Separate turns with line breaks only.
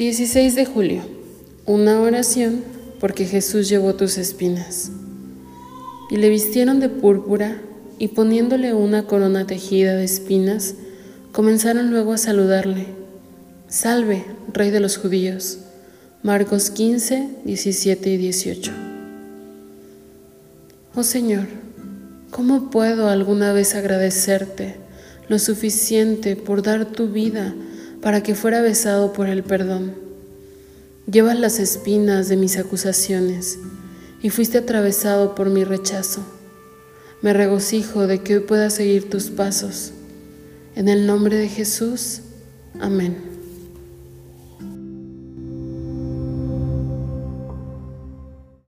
16 de julio. Una oración porque Jesús llevó tus espinas. Y le vistieron de púrpura y poniéndole una corona tejida de espinas, comenzaron luego a saludarle. Salve, Rey de los judíos. Marcos 15, 17 y 18. Oh Señor, ¿cómo puedo alguna vez agradecerte lo suficiente por dar tu vida para que fuera besado por el perdón? Llevas las espinas de mis acusaciones y fuiste atravesado por mi rechazo. Me regocijo de que hoy pueda seguir tus pasos. En el nombre de Jesús, amén.